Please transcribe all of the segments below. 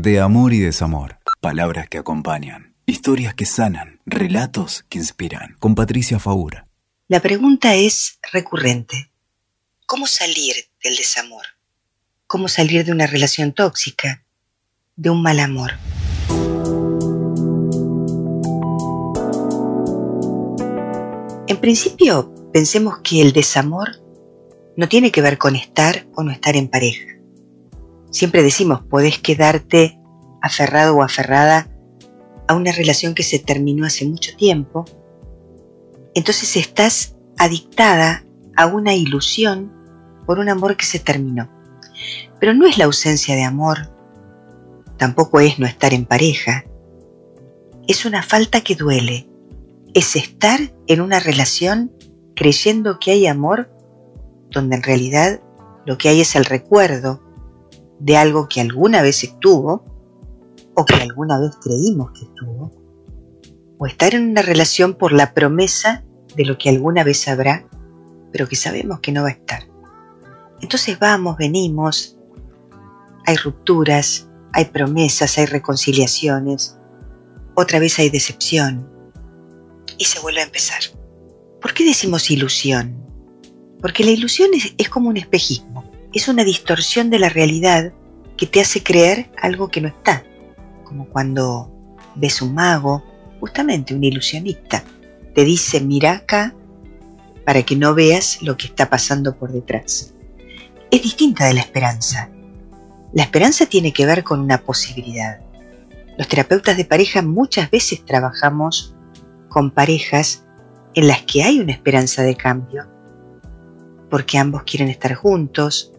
de amor y desamor. Palabras que acompañan, historias que sanan, relatos que inspiran. Con Patricia Faura. La pregunta es recurrente. ¿Cómo salir del desamor? ¿Cómo salir de una relación tóxica? De un mal amor. En principio, pensemos que el desamor no tiene que ver con estar o no estar en pareja. Siempre decimos, podés quedarte aferrado o aferrada a una relación que se terminó hace mucho tiempo. Entonces estás adictada a una ilusión por un amor que se terminó. Pero no es la ausencia de amor, tampoco es no estar en pareja. Es una falta que duele. Es estar en una relación creyendo que hay amor donde en realidad lo que hay es el recuerdo de algo que alguna vez estuvo o que alguna vez creímos que estuvo, o estar en una relación por la promesa de lo que alguna vez habrá, pero que sabemos que no va a estar. Entonces vamos, venimos, hay rupturas, hay promesas, hay reconciliaciones, otra vez hay decepción y se vuelve a empezar. ¿Por qué decimos ilusión? Porque la ilusión es, como un espejismo, es una distorsión de la realidad que te hace creer algo que no está, como cuando ves un mago, justamente un ilusionista, te dice mira acá para que no veas lo que está pasando por detrás. Es distinta de la esperanza. La esperanza tiene que ver con una posibilidad. Los terapeutas de pareja muchas veces trabajamos con parejas en las que hay una esperanza de cambio, porque ambos quieren estar juntos,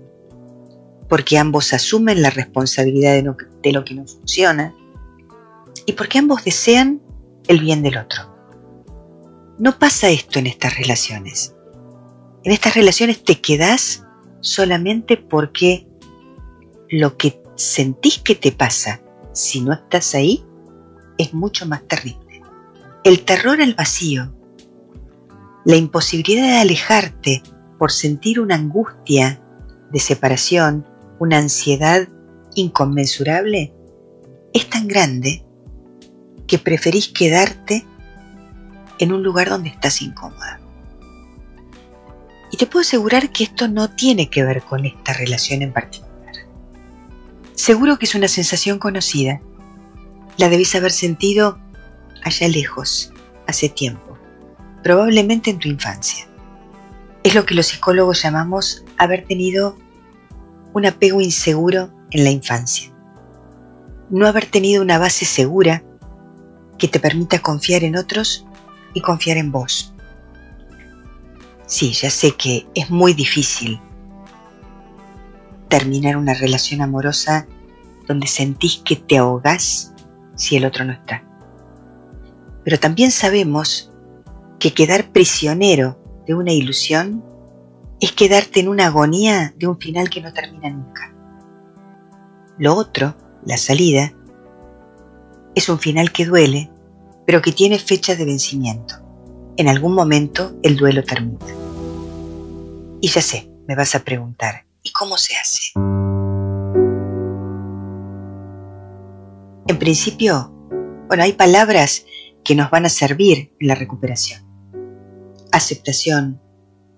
porque ambos asumen la responsabilidad de, lo que no funciona y porque ambos desean el bien del otro. No pasa esto en estas relaciones. En estas relaciones te quedas solamente porque lo que sentís que te pasa si no estás ahí es mucho más terrible. El terror al vacío, la imposibilidad de alejarte por sentir una angustia de separación, una ansiedad inconmensurable, es tan grande que preferís quedarte en un lugar donde estás incómoda. Y te puedo asegurar que esto no tiene que ver con esta relación en particular. Seguro que es una sensación conocida. La debes haber sentido allá lejos, hace tiempo, probablemente en tu infancia. Es lo que los psicólogos llamamos haber tenido un apego inseguro en la infancia. No haber tenido una base segura que te permita confiar en otros y confiar en vos. Sí, ya sé que es muy difícil terminar una relación amorosa donde sentís que te ahogás si el otro no está. Pero también sabemos que quedar prisionero de una ilusión es quedarte en una agonía de un final que no termina nunca. Lo otro, la salida, es un final que duele, pero que tiene fecha de vencimiento. En algún momento el duelo termina. Y ya sé, me vas a preguntar, ¿y cómo se hace? En principio, bueno, hay palabras que nos van a servir en la recuperación. Aceptación,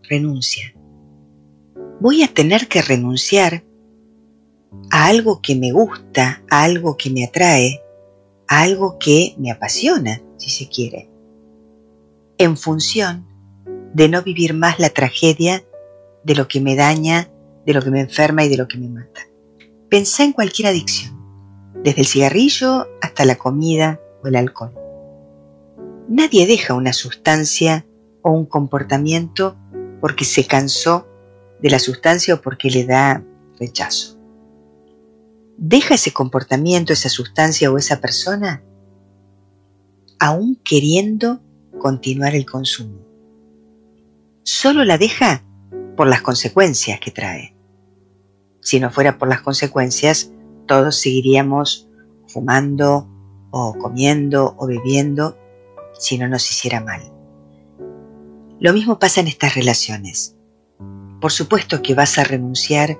renuncia. Voy a tener que renunciar a algo que me gusta, a algo que me atrae, a algo que me apasiona, si se quiere, en función de no vivir más la tragedia de lo que me daña, de lo que me enferma y de lo que me mata. Pensá en cualquier adicción, desde el cigarrillo hasta la comida o el alcohol. Nadie deja una sustancia o un comportamiento porque se cansó de la sustancia o porque le da rechazo. Deja ese comportamiento, esa sustancia o esa persona aún queriendo continuar el consumo. Solo la deja por las consecuencias que trae. Si no fuera por las consecuencias, todos seguiríamos fumando o comiendo o bebiendo si no nos hiciera mal. Lo mismo pasa en estas relaciones. Por supuesto que vas a renunciar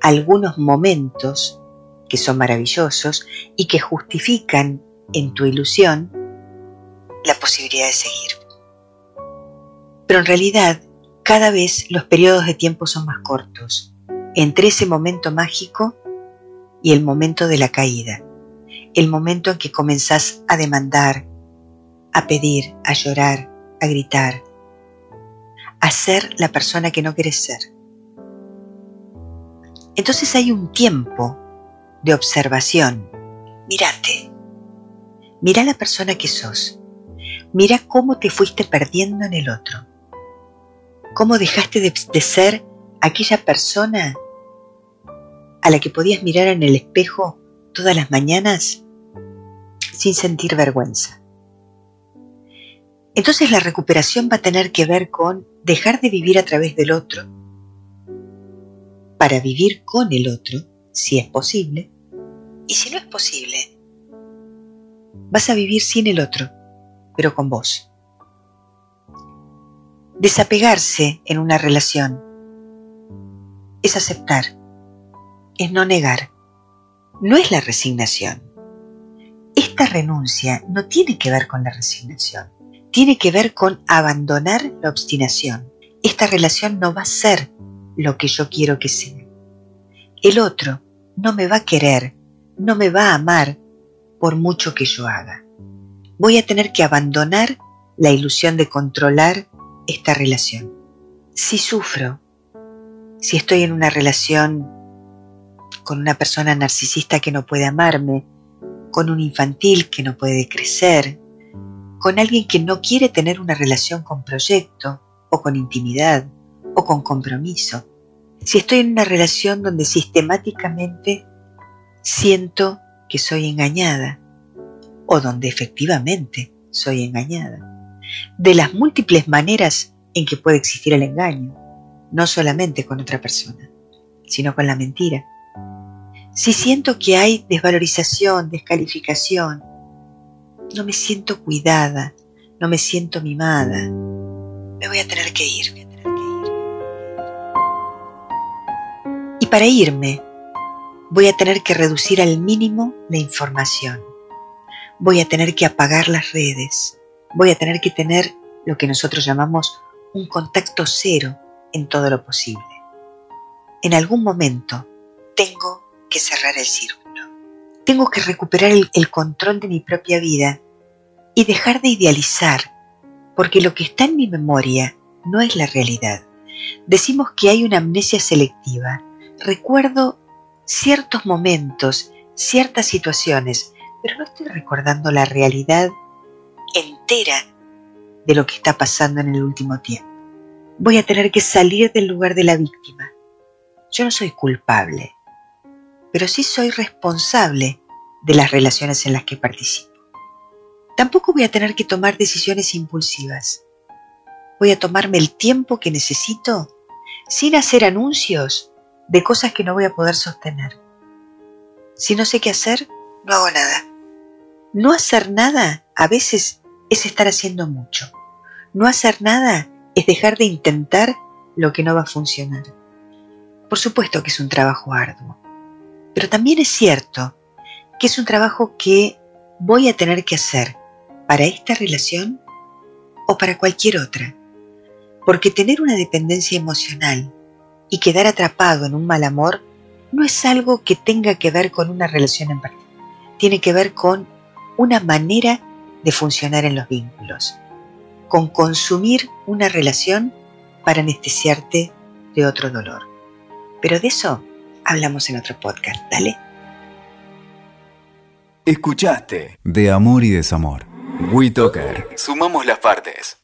a algunos momentos que son maravillosos y que justifican en tu ilusión la posibilidad de seguir. Pero en realidad, cada vez los periodos de tiempo son más cortos, entre ese momento mágico y el momento de la caída, el momento en que comenzás a demandar, a pedir, a llorar, a gritar, a ser la persona que no quieres ser. Entonces hay un tiempo de observación. Mírate. Mira la persona que sos. Mira cómo te fuiste perdiendo en el otro. Cómo dejaste de, de ser aquella persona a la que podías mirar en el espejo todas las mañanas sin sentir vergüenza. Entonces la recuperación va a tener que ver con dejar de vivir a través del otro para vivir con el otro, si es posible, y si no es posible, vas a vivir sin el otro, pero con vos. Desapegarse en una relación es aceptar, es no negar, no es la resignación. Esta renuncia no tiene que ver con la resignación, tiene que ver con abandonar la obstinación. Esta relación no va a ser lo que yo quiero que sea. El otro no me va a querer, no me va a amar por mucho que yo haga. Voy a tener que abandonar la ilusión de controlar esta relación. Si sufro, si estoy en una relación con una persona narcisista que no puede amarme, con un infantil que no puede crecer, con alguien que no quiere tener una relación con proyecto o con intimidad o con compromiso. Si estoy en una relación donde sistemáticamente siento que soy engañada o donde efectivamente soy engañada. De las múltiples maneras en que puede existir el engaño, no solamente con otra persona, sino con la mentira. Si siento que hay desvalorización, descalificación, no me siento cuidada, no me siento mimada, me voy a tener que ir. Y para irme, voy a tener que reducir al mínimo la información. Voy a tener que apagar las redes. Voy a tener que tener lo que nosotros llamamos un contacto cero en todo lo posible. En algún momento tengo que cerrar el círculo. Tengo que recuperar el, control de mi propia vida y dejar de idealizar, porque lo que está en mi memoria no es la realidad. Decimos que hay una amnesia selectiva. Recuerdo ciertos momentos, ciertas situaciones, pero no estoy recordando la realidad entera de lo que está pasando en el último tiempo. Voy a tener que salir del lugar de la víctima. Yo no soy culpable, pero sí soy responsable de las relaciones en las que participo. Tampoco voy a tener que tomar decisiones impulsivas. Voy a tomarme el tiempo que necesito sin hacer anuncios de cosas que no voy a poder sostener. Si no sé qué hacer, no hago nada. No hacer nada a veces es estar haciendo mucho. No hacer nada es dejar de intentar lo que no va a funcionar. Por supuesto que es un trabajo arduo, pero también es cierto que es un trabajo que voy a tener que hacer para esta relación o para cualquier otra, porque tener una dependencia emocional y quedar atrapado en un mal amor no es algo que tenga que ver con una relación en particular. Tiene que ver con una manera de funcionar en los vínculos, con consumir una relación para anestesiarte de otro dolor. Pero de eso hablamos en otro podcast, ¿dale? Escuchaste De Amor y Desamor. WeToker. Sumamos las partes.